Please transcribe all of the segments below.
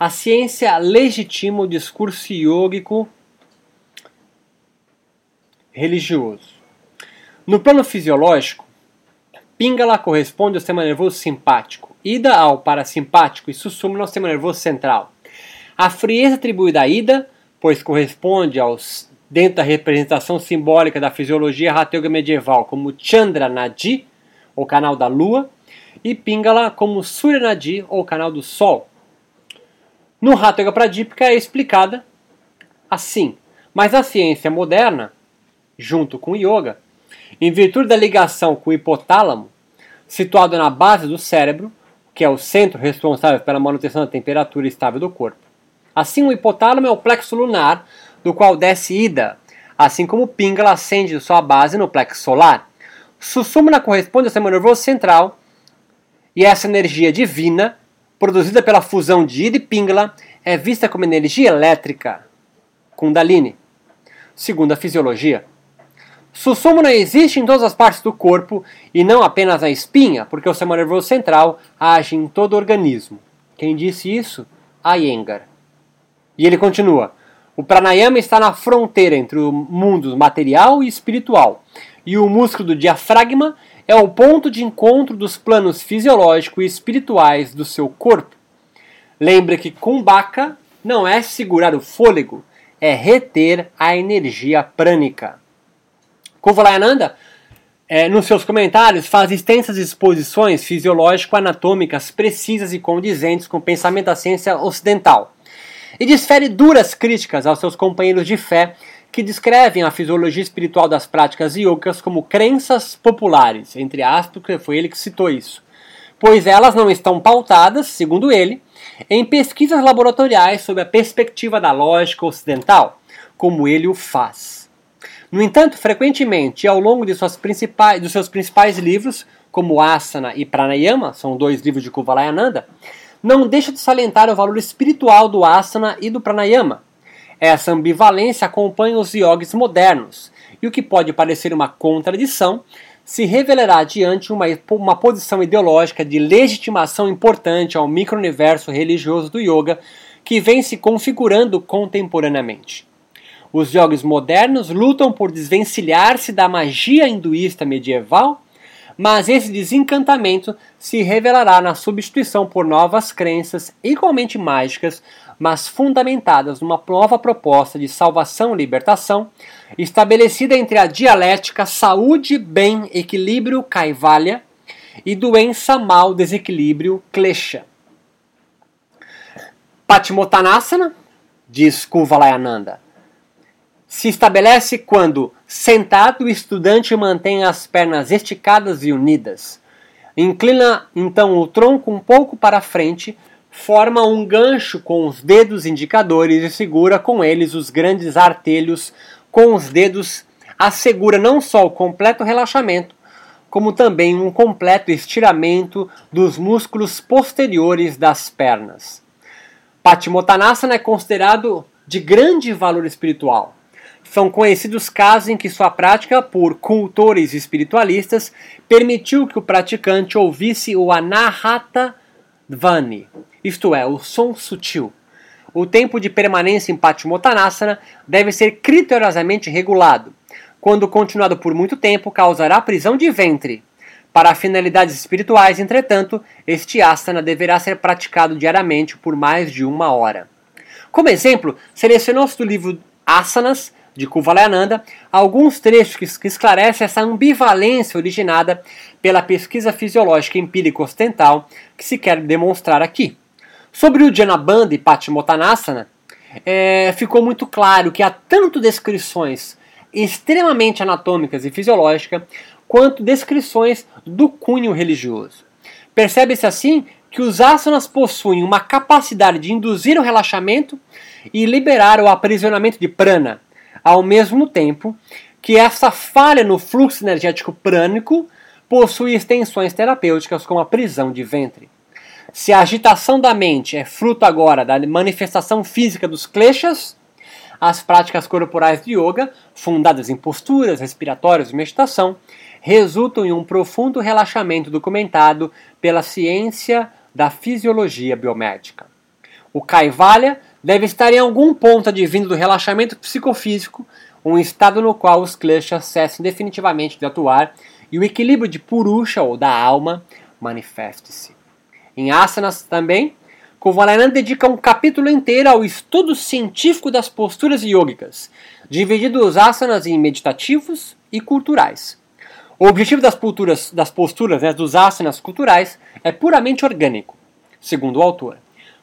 a ciência legitima o discurso yógico religioso. No plano fisiológico, Pingala corresponde ao sistema nervoso simpático, Ida ao parasimpático e Sussumna ao sistema nervoso central. A frieza atribuída a Ida, pois corresponde aos dentro da representação simbólica da fisiologia rateuga medieval como Chandra Nadi, ou canal da lua, e Pingala como Surya Nadi, ou canal do sol. No Ratha Pradipika é explicada assim, mas a ciência moderna, junto com o yoga, em virtude da ligação com o hipotálamo, situado na base do cérebro, que é o centro responsável pela manutenção da temperatura estável do corpo. Assim, o hipotálamo é o plexo lunar, do qual desce Ida, assim como Pingala ascende de sua base no plexo solar. Sushumna corresponde ao sistema nervoso central, e essa energia divina produzida pela fusão de Ida e Pingala, é vista como energia elétrica, Kundalini, segundo a fisiologia. Sussumna existe em todas as partes do corpo e não apenas na espinha, porque o sistema nervoso central age em todo o organismo. Quem disse isso? Iyengar. E ele continua: o pranayama está na fronteira entre o mundo material e espiritual, e o músculo do diafragma é o ponto de encontro dos planos fisiológicos e espirituais do seu corpo. Lembre que Kumbhaka não é segurar o fôlego, é reter a energia prânica. Kuvalayananda, é, nos seus comentários, faz extensas exposições fisiológico-anatômicas precisas e condizentes com o pensamento da ciência ocidental. E desfere duras críticas aos seus companheiros de fé que descrevem a fisiologia espiritual das práticas yogas como crenças populares, entre aspas, porque foi ele que citou isso, pois elas não estão pautadas, segundo ele, em pesquisas laboratoriais sob a perspectiva da lógica ocidental, como ele o faz. No entanto, frequentemente, ao longo de principais, dos seus principais livros, como Asana e Pranayama, são dois livros de Kuvalayananda, não deixa de salientar o valor espiritual do Asana e do Pranayama, essa ambivalência acompanha os yogis modernos, e o que pode parecer uma contradição se revelará diante uma, uma posição ideológica de legitimação importante ao micro-universo religioso do yoga que vem se configurando contemporaneamente. Os yogis modernos lutam por desvencilhar-se da magia hinduísta medieval, mas esse desencantamento se revelará na substituição por novas crenças igualmente mágicas mas fundamentadas numa nova proposta de salvação e libertação, estabelecida entre a dialética saúde, bem, equilíbrio, kaivalya e doença, mal, desequilíbrio, klesha. Patimotanasana, diz Kuvalayananda, se estabelece quando, sentado, o estudante mantém as pernas esticadas e unidas. Inclina então o tronco um pouco para frente, forma um gancho com os dedos indicadores e segura com eles os grandes artelhos com os dedos, assegura não só o completo relaxamento, como também um completo estiramento dos músculos posteriores das pernas. Patimotanasana é considerado de grande valor espiritual. São conhecidos casos em que sua prática por cultores espiritualistas permitiu que o praticante ouvisse o Anahata Dvani, isto é, o som sutil. O tempo de permanência em Patimotanasana deve ser criteriosamente regulado. Quando continuado por muito tempo, causará prisão de ventre. Para finalidades espirituais, entretanto, este asana deverá ser praticado diariamente por mais de uma hora. Como exemplo, selecionou-se do livro Asanas, de Kuvalayananda, alguns trechos que esclarecem essa ambivalência originada pela pesquisa fisiológica empírica ocidental que se quer demonstrar aqui. Sobre o Janabandha e Patimotanasana, é, ficou muito claro que há tanto descrições extremamente anatômicas e fisiológicas, quanto descrições do cunho religioso. Percebe-se assim que os asanas possuem uma capacidade de induzir o relaxamento e liberar o aprisionamento de prana, ao mesmo tempo que essa falha no fluxo energético prânico possui extensões terapêuticas como a prisão de ventre. Se a agitação da mente é fruto agora da manifestação física dos kleshas, as práticas corporais de yoga, fundadas em posturas respiratórias e meditação, resultam em um profundo relaxamento documentado pela ciência da fisiologia biomédica. O Kaivalya deve estar em algum ponto advindo do relaxamento psicofísico, um estado no qual os kleshas cessem definitivamente de atuar e o equilíbrio de Purusha ou da alma manifeste-se. Em asanas também, Kovalananda dedica um capítulo inteiro ao estudo científico das posturas yogicas, dividindo os asanas em meditativos e culturais. O objetivo das, posturas, das posturas né, dos asanas culturais é puramente orgânico, segundo o autor.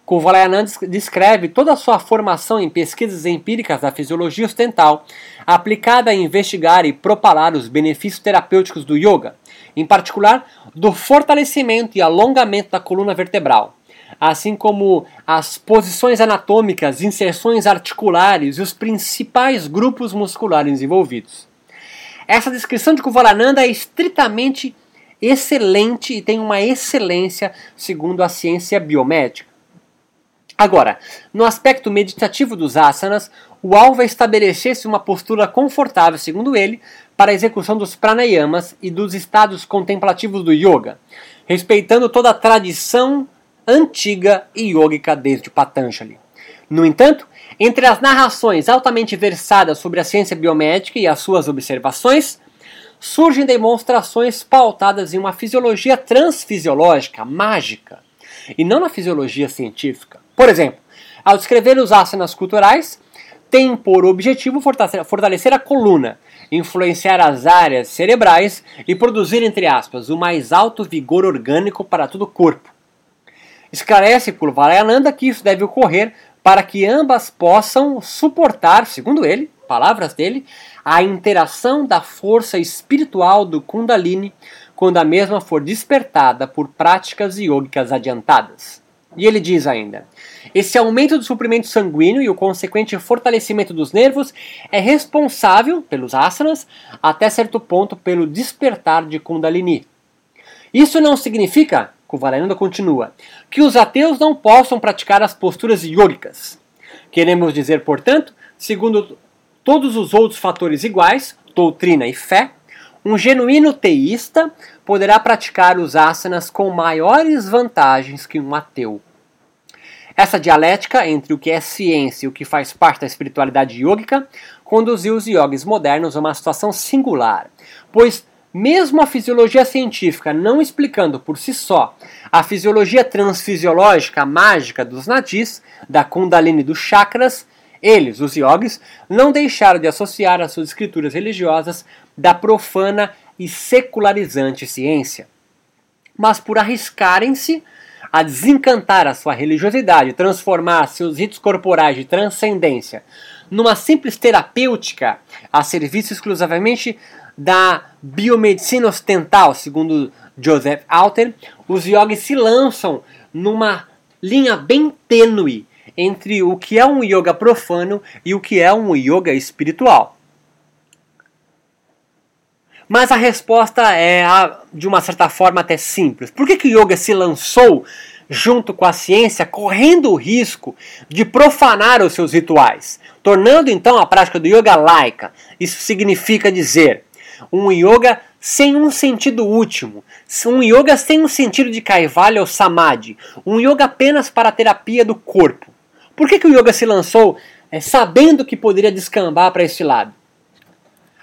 Kuvalayananda descreve toda a sua formação em pesquisas empíricas da fisiologia ocidental, aplicada a investigar e propalar os benefícios terapêuticos do yoga, em particular do fortalecimento e alongamento da coluna vertebral, assim como as posições anatômicas, inserções articulares e os principais grupos musculares envolvidos. Essa descrição de Kuvalananda é estritamente excelente e tem uma excelência segundo a ciência biomédica. Agora, no aspecto meditativo dos asanas, o alvo é estabelecer-se uma postura confortável, segundo ele, para a execução dos pranayamas e dos estados contemplativos do yoga, respeitando toda a tradição antiga e desde Patanjali. No entanto, entre as narrações altamente versadas sobre a ciência biomédica e as suas observações, surgem demonstrações pautadas em uma fisiologia transfisiológica, mágica, e não na fisiologia científica. Por exemplo, ao descrever os asanas culturais, tem por objetivo fortalecer a coluna, influenciar as áreas cerebrais e produzir, entre aspas, o mais alto vigor orgânico para todo o corpo. Esclarece por Valayananda que isso deve ocorrer para que ambas possam suportar, segundo ele, palavras dele, a interação da força espiritual do Kundalini quando a mesma for despertada por práticas yogicas adiantadas. E ele diz ainda: esse aumento do suprimento sanguíneo e o consequente fortalecimento dos nervos é responsável, pelos asanas, até certo ponto pelo despertar de Kundalini. Isso não significa, Kuvalananda continua, que os ateus não possam praticar as posturas yogicas. Queremos dizer, portanto, segundo todos os outros fatores iguais, doutrina e fé, um genuíno teísta poderá praticar os asanas com maiores vantagens que um ateu. Essa dialética entre o que é ciência e o que faz parte da espiritualidade yógica conduziu os yogis modernos a uma situação singular, pois mesmo a fisiologia científica não explicando por si só a fisiologia transfisiológica mágica dos nadis, da kundalini dos chakras, eles, os yogis, não deixaram de associar as suas escrituras religiosas da profana e secularizante ciência. Mas por arriscarem-se a desencantar a sua religiosidade, transformar seus ritos corporais de transcendência numa simples terapêutica a serviço exclusivamente da biomedicina ocidental, segundo Joseph Alter, os yogis se lançam numa linha bem tênue entre o que é um yoga profano e o que é um yoga espiritual. Mas a resposta é, de uma certa forma, até simples. Por que, que o yoga se lançou junto com a ciência, correndo o risco de profanar os seus rituais, tornando então a prática do yoga laica? Isso significa dizer um yoga sem um sentido último, um yoga sem um sentido de kaivalya ou samadhi, um yoga apenas para a terapia do corpo. Por que, que o yoga se lançou é, sabendo que poderia descambar para esse lado?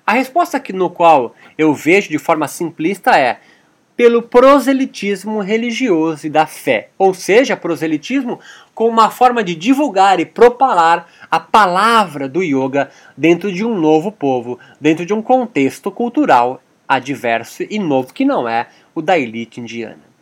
A resposta aqui no qual eu vejo de forma simplista é pelo proselitismo religioso e da fé, ou seja, proselitismo como uma forma de divulgar e propalar a palavra do yoga dentro de um novo povo, dentro de um contexto cultural adverso e novo que não é o da elite indiana.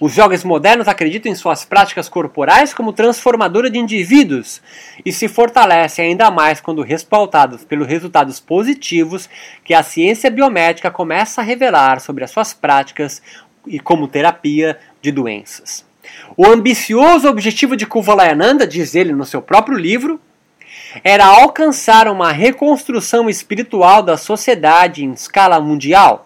Os jogos modernos acreditam em suas práticas corporais como transformadora de indivíduos e se fortalecem ainda mais quando respaldados pelos resultados positivos que a ciência biomédica começa a revelar sobre as suas práticas e como terapia de doenças. O ambicioso objetivo de Kuvalayananda, diz ele no seu próprio livro, era alcançar uma reconstrução espiritual da sociedade em escala mundial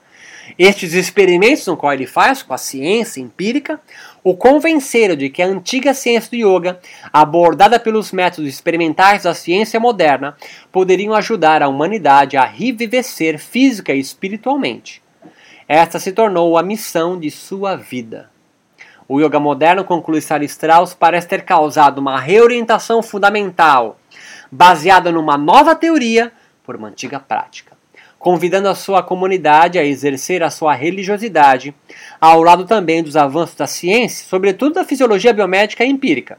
estes experimentos, no qual ele faz com a ciência empírica, o convenceram de que a antiga ciência do yoga, abordada pelos métodos experimentais da ciência moderna, poderiam ajudar a humanidade a revivecer física e espiritualmente. Esta se tornou a missão de sua vida. O yoga moderno, conclui Sara Strauss, parece ter causado uma reorientação fundamental, baseada numa nova teoria por uma antiga prática, convidando a sua comunidade a exercer a sua religiosidade, ao lado também dos avanços da ciência, sobretudo da fisiologia biomédica e empírica.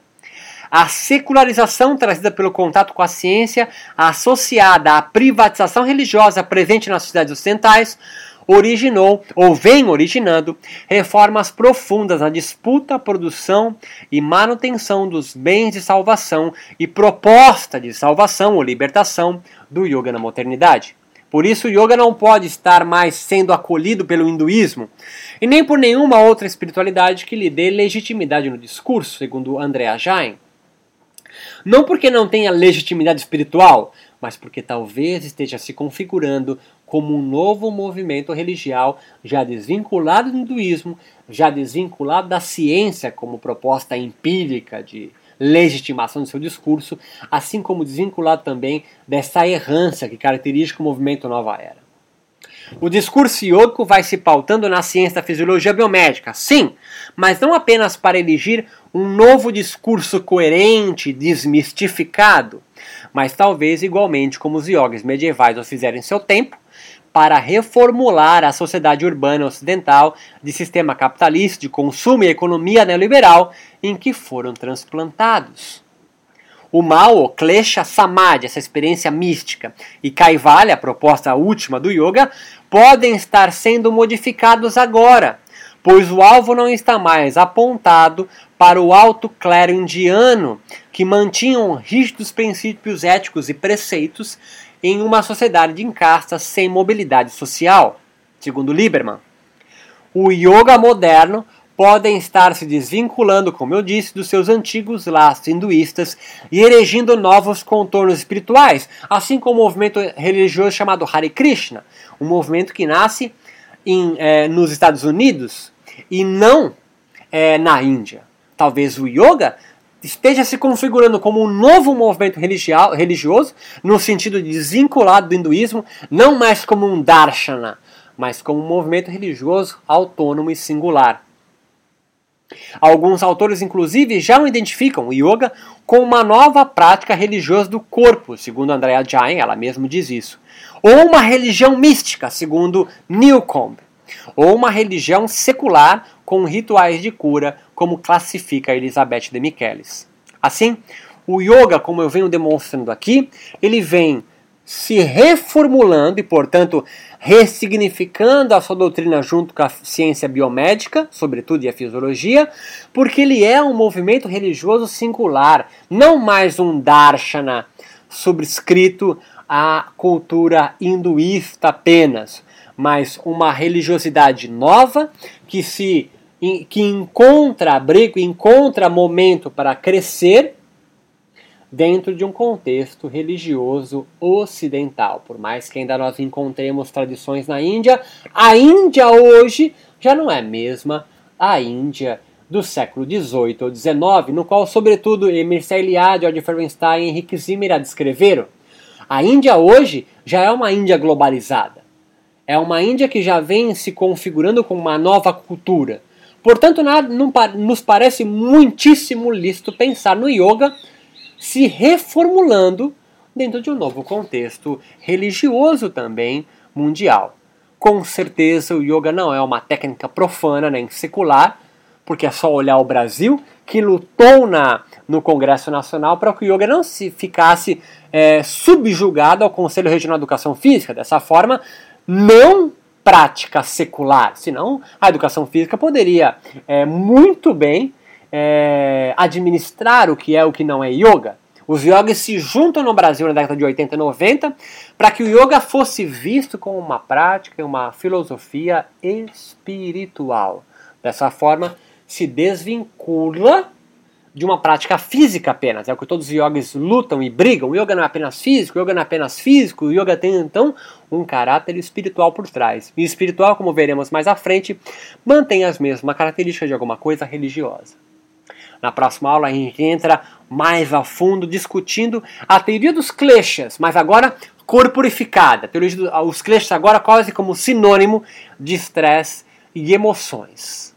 A secularização trazida pelo contato com a ciência, associada à privatização religiosa presente nas sociedades ocidentais, originou ou vem originando reformas profundas na disputa, produção e manutenção dos bens de salvação e proposta de salvação ou libertação do yoga na modernidade. Por isso, o yoga não pode estar mais sendo acolhido pelo hinduísmo e nem por nenhuma outra espiritualidade que lhe dê legitimidade no discurso, segundo Andrea Jain. Não porque não tenha legitimidade espiritual, mas porque talvez esteja se configurando como um novo movimento religioso já desvinculado do hinduísmo, já desvinculado da ciência como proposta empírica de legitimação do seu discurso, assim como desvinculado também dessa errância que caracteriza o movimento Nova Era. O discurso yogico vai se pautando na ciência da fisiologia biomédica, sim, mas não apenas para elegir um novo discurso coerente, desmistificado, mas talvez igualmente como os yogis medievais o fizeram em seu tempo, para reformular a sociedade urbana ocidental de sistema capitalista de consumo e economia neoliberal em que foram transplantados. O Mao, Klesha Samadhi, essa experiência mística, e Kaivalya, a proposta última do yoga, podem estar sendo modificados agora, pois o alvo não está mais apontado para o alto clero indiano, que mantinham rígidos princípios éticos e preceitos em uma sociedade de castas sem mobilidade social, segundo Lieberman. O yoga moderno podem estar se desvinculando, como eu disse, dos seus antigos laços hinduístas e erigindo novos contornos espirituais, assim como o movimento religioso chamado Hare Krishna, um movimento que nasce em, é, nos Estados Unidos e não é, na Índia. Talvez o yoga esteja se configurando como um novo movimento religioso, no sentido de desvinculado do hinduísmo, não mais como um darshana, mas como um movimento religioso autônomo e singular. Alguns autores, inclusive, já o identificam o yoga como uma nova prática religiosa do corpo, segundo Andrea Jain, ela mesma diz isso, ou uma religião mística, segundo Newcomb, ou uma religião secular com rituais de cura, como classifica Elizabeth de Michelis. Assim, o yoga, como eu venho demonstrando aqui, ele vem se reformulando e, portanto, ressignificando a sua doutrina junto com a ciência biomédica, sobretudo e a fisiologia, porque ele é um movimento religioso singular, não mais um darshana subscrito à cultura hinduísta apenas, mas uma religiosidade nova que se que encontra abrigo, encontra momento para crescer dentro de um contexto religioso ocidental. Por mais que ainda nós encontremos tradições na Índia, a Índia hoje já não é a mesma a Índia do século XVIII ou XIX, no qual, sobretudo, Emir Eliade, George Feinstein e Henrique Zimmer a descreveram. A Índia hoje já é uma Índia globalizada. É uma Índia que já vem se configurando como uma nova cultura Portanto, nada, nos parece muitíssimo lícito pensar no yoga se reformulando dentro de um novo contexto religioso também mundial. Com certeza, o yoga não é uma técnica profana nem secular, porque é só olhar o Brasil, que lutou na, no Congresso Nacional para que o yoga não se ficasse é, subjugado ao Conselho Regional de Educação Física. Dessa forma, não prática secular, senão a educação física poderia é, muito bem é, administrar o que é o que não é yoga. Os yogis se juntam no Brasil na década de 80 e 90 para que o yoga fosse visto como uma prática e uma filosofia espiritual. Dessa forma, se desvincula de uma prática física apenas. É o que todos os yogis lutam e brigam. O yoga não é apenas físico, o yoga não é apenas físico, o yoga tem então um caráter espiritual por trás. E espiritual, como veremos mais à frente, mantém as mesmas características de alguma coisa religiosa. Na próxima aula a gente entra mais a fundo discutindo a teoria dos kleshas, mas agora corporificada. Teoria dos, os kleshas agora quase como sinônimo de estresse e emoções.